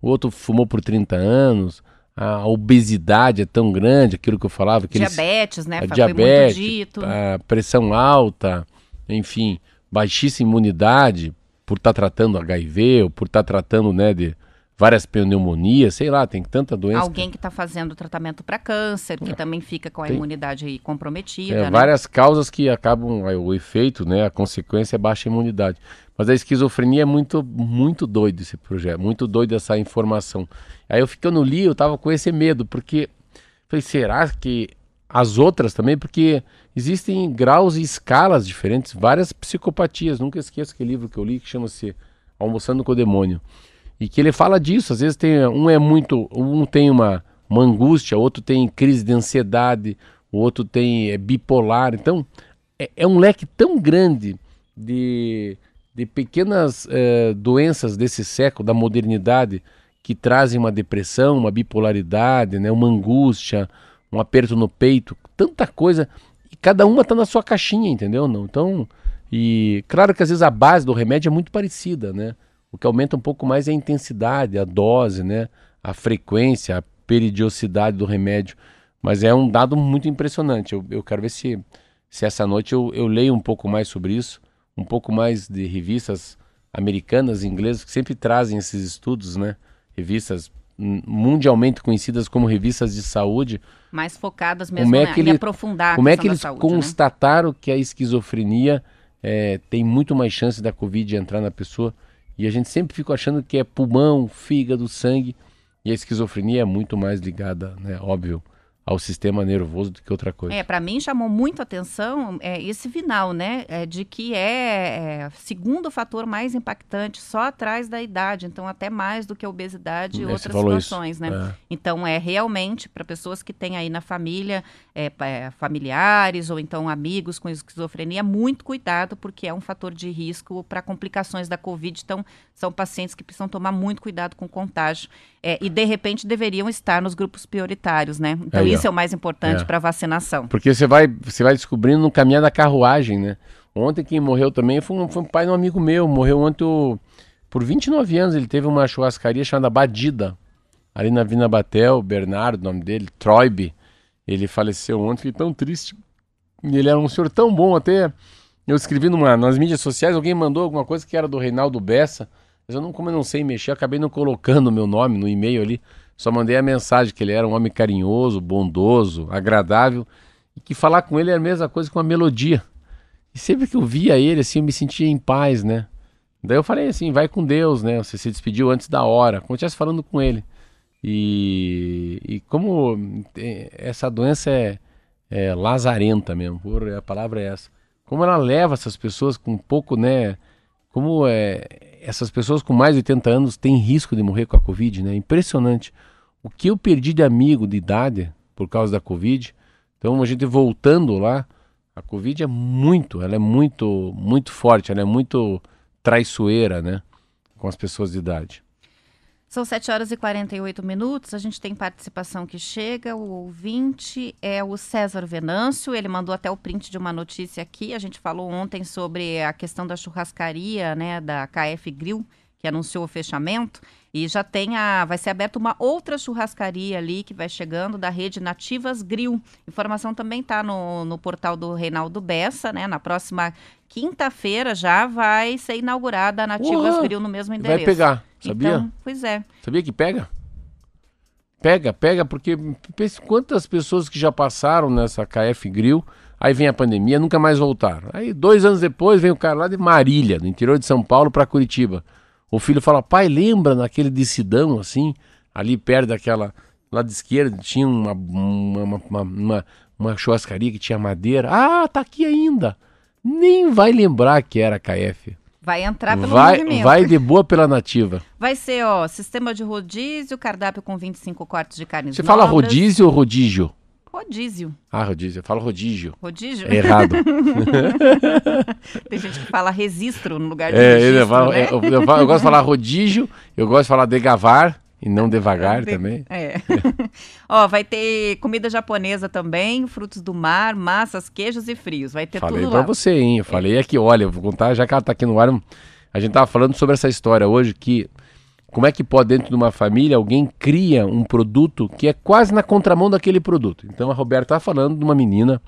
o outro fumou por 30 anos, a obesidade é tão grande, aquilo que eu falava, que eles- Diabetes, né? a Foi muito diabetes, dito. a pressão alta, enfim, baixíssima imunidade por estar tratando HIV ou por estar tratando, né, de várias pneumonias, sei lá, tem tanta doença. Alguém que está fazendo tratamento para câncer, que também fica com a Tem- imunidade comprometida, É, né? várias causas que acabam, é, o efeito, né, a consequência é baixa imunidade. Mas a esquizofrenia é muito, muito doido esse projeto, muito doido essa informação. Aí eu ficando li, eu tava com esse medo, porque falei, será que as outras também? Porque existem graus e escalas diferentes, várias psicopatias. Nunca esqueço aquele livro que eu li que chama-se Almoçando com o Demônio. E que ele fala disso, às vezes tem um é muito, um tem uma, uma angústia, outro tem crise de ansiedade, o outro tem é bipolar. Então, é, é um leque tão grande de, de pequenas eh, doenças desse século, da modernidade, que trazem uma depressão, uma bipolaridade, né, uma angústia, um aperto no peito, tanta coisa. E cada uma está na sua caixinha, entendeu? Não, então, e claro que às vezes a base do remédio é muito parecida, né? O que aumenta um pouco mais é a intensidade, a dose, né? A frequência, a peridiosidade do remédio. Mas é um dado muito impressionante. Eu, eu quero ver se, se essa noite eu, eu leio um pouco mais sobre isso, um pouco mais de revistas americanas e inglesas que sempre trazem esses estudos, né? Revistas hum, mundialmente conhecidas como revistas de saúde. Mais focadas mesmo Como é né, que em ele- aprofundar a Como é que eles saúde, né? constataram que a esquizofrenia eh, tem muito mais chance da Covid entrar na pessoa? E a gente sempre fica achando que é pulmão, fígado, sangue. E a esquizofrenia é muito mais ligada, né, óbvio, ao sistema nervoso do que outra coisa. É, para mim chamou muito atenção é, esse final, né? É, de que é, é segundo fator mais impactante, só atrás da idade, então até mais do que a obesidade e outras falou isso. situações, né? É. Então é realmente para pessoas que têm aí na família é, é, familiares ou então amigos com esquizofrenia, muito cuidado porque é um fator de risco para complicações da Covid. Então são pacientes que precisam tomar muito cuidado com o contágio é, e de repente deveriam estar nos grupos prioritários, né? Então Aí, ó. isso é o mais importante É. para vacinação. Porque você vai, você vai descobrindo no caminhar da carruagem, né? Ontem quem morreu também foi um, foi um pai de um amigo meu. Morreu ontem o- por 29 anos. Ele teve uma churrascaria chamada Badida. Ali na Vina Batel, Bernardo, o nome dele, Troibe. Ele faleceu ontem, fiquei tão triste. Ele era um senhor tão bom até. Eu escrevi numa, nas mídias sociais, alguém mandou alguma coisa que era do Reinaldo Bessa. Mas eu não, como eu não sei mexer, acabei não colocando o meu nome no e-mail ali. Só mandei a mensagem que ele era um homem carinhoso, bondoso, agradável. E que falar com ele era a mesma coisa que uma melodia. E sempre que eu via ele, assim, eu me sentia em paz, né? Daí eu falei assim, vai com Deus, né? Você se despediu antes da hora, como eu falando com ele. E, e como eh, essa doença é, é lazarenta mesmo, por, a palavra é essa. Como ela leva essas pessoas com pouco, né? Como é, essas pessoas com mais de 80 anos têm risco de morrer com a Covid, né? Impressionante. O que eu perdi de amigo de idade por causa da Covid. Então a gente voltando lá, a Covid é muito, ela é muito, muito forte, ela é muito traiçoeira, né? Com as pessoas de idade. São 7 horas e 48 minutos. A gente tem participação que chega. O ouvinte é o César Venâncio. Ele mandou até o print de uma notícia aqui. A gente falou ontem sobre a questão da churrascaria, né, da KF Grill, que anunciou o fechamento. E já tem a. Vai ser aberta uma outra churrascaria ali que vai chegando da rede Nativas Grill. Informação também está no, no portal do Reinaldo Bessa, né? Na próxima quinta-feira já vai ser inaugurada a Nativas Uau! Grill no mesmo Vai endereço. pegar, sabia? Então, pois é. Sabia que pega? Pega, pega, porque pense quantas pessoas que já passaram nessa KF Grill, aí vem a pandemia, nunca mais voltaram. Aí dois anos depois vem o cara lá de Marília, no interior de São Paulo, para Curitiba. O filho fala, pai, lembra naquele decidão assim, ali perto daquela, lá de esquerda, tinha uma, uma, uma, uma, uma- uma churrascaria que tinha madeira. Ah, tá aqui ainda. Nem vai lembrar que era KF. Vai entrar pelo Vai, movimento. vai de boa pela nativa. Vai ser, ó, sistema de rodízio, cardápio com 25 cortes de carnes Você fala rodízio ou rodígio? Rodízio. Ah, rodízio. Eu falo rodígio. Rodízio? É errado. Tem gente que fala registro no lugar de é, registro, eu, falo- né? eu- eu eu gosto de falar rodígio, eu gosto de falar degavar e não devagar De- também. É. Ó, vai ter comida japonesa também, frutos do mar, massas, queijos e frios. Vai ter Falei tudo pra lá. você, hein? Eu falei aqui, olha, vou contar, já que ela tá aqui no ar, a gente tava falando sobre essa história hoje, que como é que pode, dentro de uma família, alguém cria um produto que é quase na contramão daquele produto. Então a Roberta tá falando de uma menina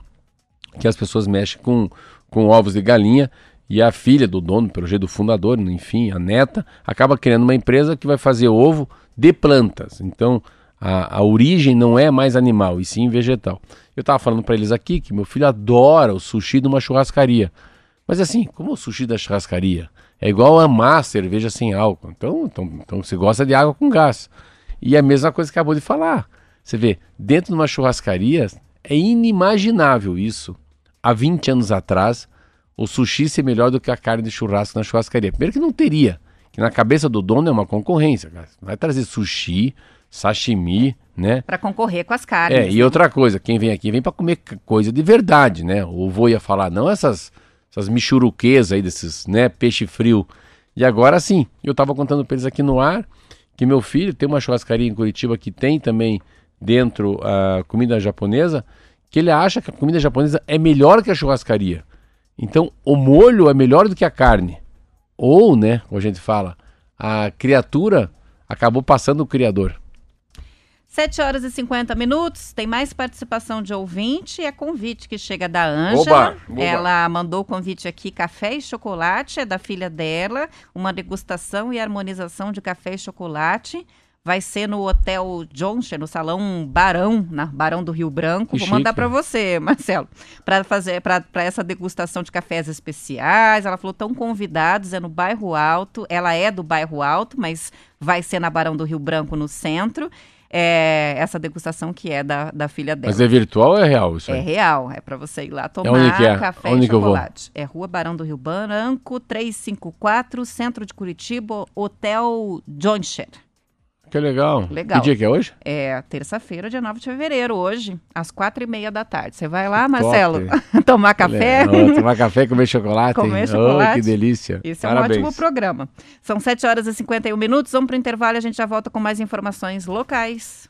que as pessoas mexem com, com ovos de galinha E a filha do dono, pelo jeito do fundador, enfim, a neta, acaba criando uma empresa que vai fazer ovo de plantas. Então, a, a origem não é mais animal, e sim vegetal. Eu estava falando para eles aqui que meu filho adora o sushi de uma churrascaria. Mas assim, como o sushi da churrascaria? É igual amar cerveja sem álcool. Então, então, então você gosta de água com gás. E é a mesma coisa que acabou de falar. Você vê, dentro de uma churrascaria, é inimaginável isso. Há 20 anos atrás, o sushi ser melhor do que a carne de churrasco na churrascaria. Primeiro que não teria, que na cabeça do dono é uma concorrência. Cara. Vai trazer sushi, sashimi, né? Para concorrer com as carnes. É, e outra coisa, quem vem aqui vem para comer coisa de verdade, né? O vô ia falar, não essas, essas michuruquês aí desses, né, peixe frio. E agora sim, eu tava contando para eles aqui no ar que meu filho tem uma churrascaria em Curitiba que tem também dentro a comida japonesa, que ele acha que a comida japonesa é melhor que a churrascaria. Então, o molho é melhor do que a carne. Ou, né, como a gente fala, a criatura acabou passando o criador. 7 horas e 50 minutos, tem mais participação de ouvinte e é convite que chega da Ângela. Ela mandou o convite aqui, café e chocolate, é da filha dela, uma degustação e harmonização de café e chocolate. Vai ser no Hotel Johnson, no Salão Barão, na Barão do Rio Branco. Que Vou mandar para você, Marcelo, para fazer para essa degustação de cafés especiais. Ela falou tão convidados, é no bairro Alto. Ela é do bairro Alto, mas vai ser na Barão do Rio Branco no centro. É, essa degustação que é da, da filha dela. Mas é virtual ou é real isso É aí? real, é para você ir lá tomar onde que é? café Onde e chocolate. É Rua Barão do Rio Branco, 354, Centro de Curitiba, Hotel Johncher. Que legal. Legal. Que dia que é hoje? É terça-feira, dia 9 de fevereiro, hoje, às quatro e meia da tarde. Você vai lá, Marcelo, tomar café? Legal. Tomar café e comer chocolate. Comer hein? chocolate. Oh, que delícia. É Parabéns. um ótimo programa. São 7 horas e 51 minutos, vamos para o intervalo e a gente já volta com mais informações locais.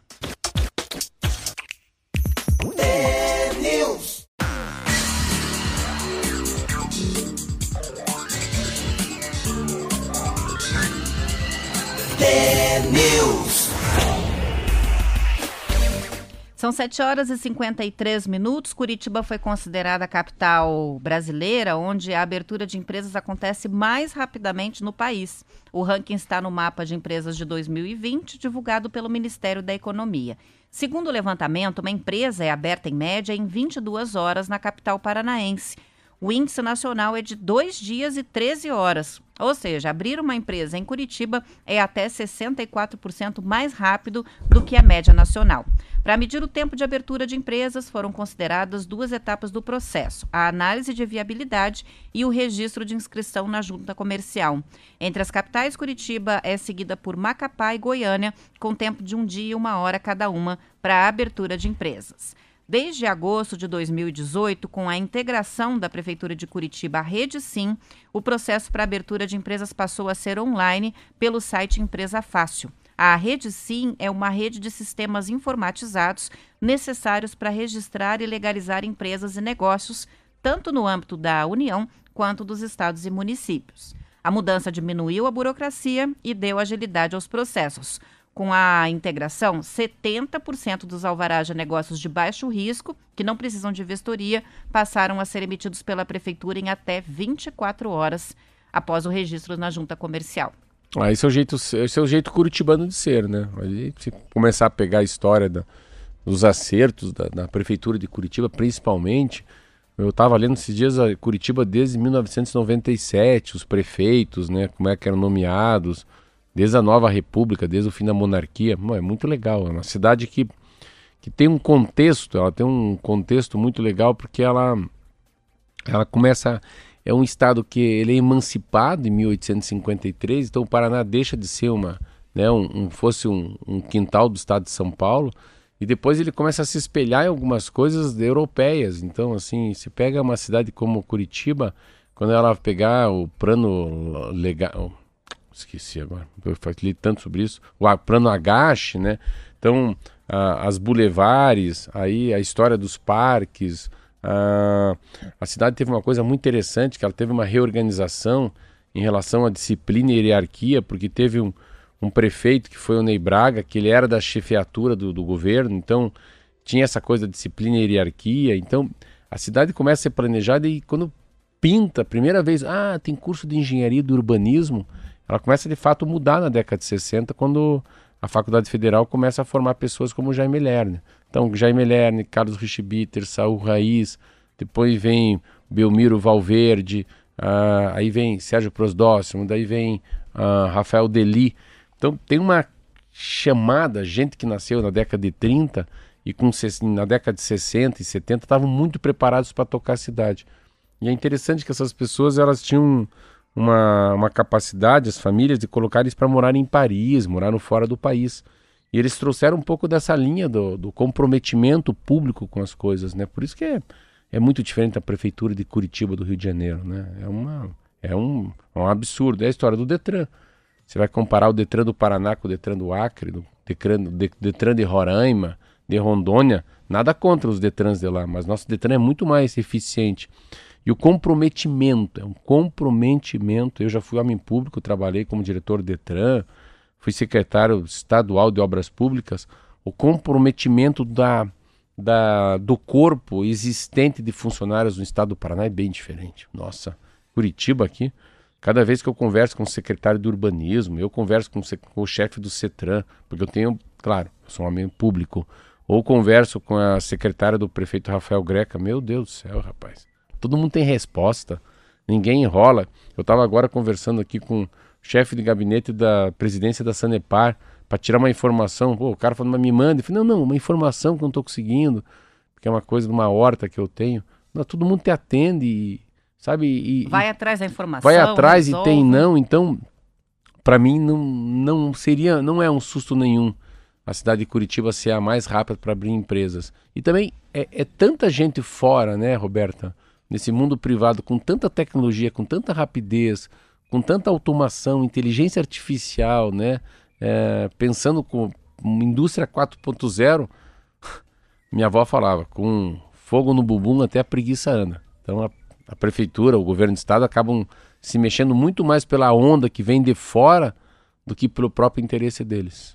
São 7 horas e 53 minutos. Curitiba foi considerada a capital brasileira onde a abertura de empresas acontece mais rapidamente no país. O ranking está no mapa de empresas de 2020, divulgado pelo Ministério da Economia. Segundo o levantamento, uma empresa é aberta em média em 22 horas na capital paranaense. O índice nacional é de dois dias e 13 horas. Ou seja, abrir uma empresa em Curitiba é até 64% mais rápido do que a média nacional. Para medir o tempo de abertura de empresas, foram consideradas duas etapas do processo: a análise de viabilidade e o registro de inscrição na junta comercial. Entre as capitais, Curitiba é seguida por Macapá e Goiânia, com tempo de um dia e uma hora cada uma para a abertura de empresas. Desde agosto de 2018, com a integração da Prefeitura de Curitiba à Rede Sim, o processo para abertura de empresas passou a ser online pelo site Empresa Fácil. A Rede Sim é uma rede de sistemas informatizados necessários para registrar e legalizar empresas e negócios, tanto no âmbito da União quanto dos estados e municípios. A mudança diminuiu a burocracia e deu agilidade aos processos. Com a integração, 70% dos alvarás de negócios de baixo risco, que não precisam de vistoria, passaram a ser emitidos pela Prefeitura em até 24 horas após o registro na junta comercial. Ah, esse é o jeito, esse é o jeito curitibano de ser, né? Aí, se começar a pegar a história da- dos acertos da, da prefeitura de Curitiba, principalmente, eu estava lendo esses dias a Curitiba desde 1997, os prefeitos, né? Como é que eram nomeados, desde a nova república, desde o fim da monarquia. Mano, é muito legal. É uma cidade que, que tem um contexto, ela tem um contexto muito legal porque ela, ela começa é um estado que ele é emancipado em 1853, então o Paraná deixa de ser uma, né, um, um- fosse um, um quintal do estado de São Paulo, e depois ele começa a se espelhar em algumas coisas europeias. Então, assim, se pega uma cidade como Curitiba, quando ela pegar o plano legal, esqueci agora, eu falei tanto sobre isso, o plano Agache, né? Então, as bulevares, aí a história dos parques, a, a cidade teve uma coisa muito interessante, que ela teve uma reorganização em relação à disciplina e hierarquia, porque teve um, um prefeito que foi o Ney Braga, que ele era da chefiatura do, do governo, então tinha essa coisa da disciplina e hierarquia, então a cidade começa a ser planejada e quando pinta, primeira vez, ah, tem curso de engenharia do urbanismo, ela começa de fato a mudar na década de 60, quando a Faculdade Federal começa a formar pessoas como Jaime Lerner. Então, Jaime Lerner, Carlos Richibiter, Saul Raiz, depois vem Belmiro Valverde, ah, aí vem Sérgio Prosdóximo, daí vem ah, Rafael Deli. Então, tem uma chamada, gente que nasceu na década de 30 e com, na década de 60 e 70 estavam muito preparados para tocar a cidade. E é interessante que essas pessoas elas tinham uma, uma capacidade, as famílias, de colocar eles para morar em Paris, morar no fora do país. E eles trouxeram um pouco dessa linha do, do comprometimento público com as coisas, né? Por isso que é, é muito diferente da prefeitura de Curitiba, do Rio de Janeiro, né? É, uma, é um, é um absurdo. É a história do Detran. Você vai comparar o Detran do Paraná com o Detran do Acre, do Detran, de- Detran de Roraima, de Rondônia, nada contra os Detrans de lá, mas nosso Detran é muito mais eficiente. E o comprometimento, é um comprometimento. Eu já fui homem público, trabalhei como diretor do Detran, fui secretário estadual de obras públicas. O comprometimento da, da, do corpo existente de funcionários no estado do Paraná é bem diferente. Nossa, Curitiba aqui, cada vez que eu converso com o secretário de urbanismo, eu converso com com o chefe do CETRAN, porque eu tenho, claro, eu sou um homem público, ou converso com a secretária do prefeito Rafael Greca, meu Deus do céu, rapaz. Todo mundo tem resposta, ninguém enrola. Eu estava agora conversando aqui com o chefe de gabinete da presidência da Sanepar para tirar uma informação. Pô, o cara falou, mas me manda. Eu falei, não, não, uma informação que eu não estou conseguindo, porque é uma coisa de uma horta que eu tenho. Não, todo mundo te atende, e, sabe? E, Vai atrás da informação. vai atrás resolve. e tem não. Então, para mim não, não seria, não é um susto nenhum a cidade de Curitiba ser a mais rápida para abrir empresas. E também é, é tanta gente fora, né, Roberta, nesse mundo privado com tanta tecnologia, com tanta rapidez, com tanta automação, inteligência artificial, né, é, pensando com uma indústria 4.0. Minha avó falava, com fogo no bumbum até a preguiça anda. Então a, a prefeitura, o governo do estado acabam se mexendo muito mais pela onda que vem de fora do que pelo próprio interesse deles.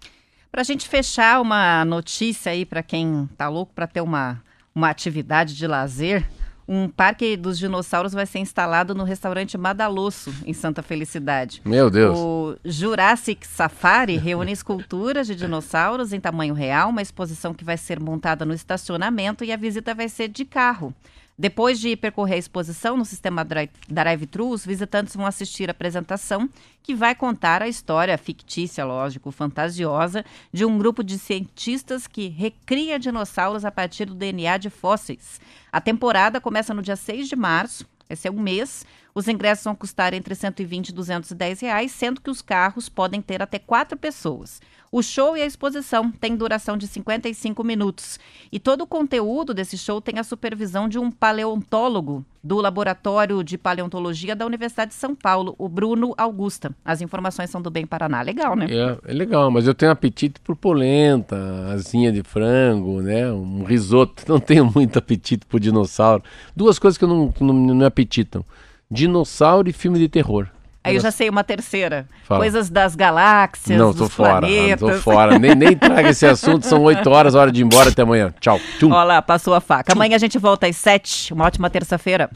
Pra gente fechar uma notícia aí para quem tá louco para ter uma, uma atividade de lazer, um parque dos dinossauros vai ser instalado no restaurante Madalosso, em Santa Felicidade. Meu Deus. O Jurassic Safari reúne esculturas de dinossauros em tamanho real, uma exposição que vai ser montada no estacionamento e a visita vai ser de carro. Depois de percorrer a exposição no sistema dri- drive-thru, os visitantes vão assistir a apresentação que vai contar a história fictícia, lógico, fantasiosa, de um grupo de cientistas que recria dinossauros a partir do DNA de fósseis. A temporada começa no dia 6 de março, esse é um mês. Os ingressos vão custar entre 120 e 210 reais, sendo que os carros podem ter até quatro pessoas. O show e a exposição têm duração de 55 minutos. E todo o conteúdo desse show tem a supervisão de um paleontólogo do Laboratório de Paleontologia da Universidade de São Paulo, o Bruno Augusta. As informações são do Bem Paraná. Legal, né? É, é legal, mas eu tenho apetite por polenta, asinha de frango, né? Um risoto. Não tenho muito apetite por dinossauro. Duas coisas que não, não, não me apetitam: dinossauro e filme de terror. Aí eu já sei uma terceira. Fala. Coisas das galáxias, Não, tô fora. Planetas. Não, tô fora. nem, nem traga esse assunto. São 8 horas, hora de ir embora. Até amanhã. Tchau. Tchum. Olha lá, passou a faca. Amanhã a gente volta às 7. Uma ótima terça-feira.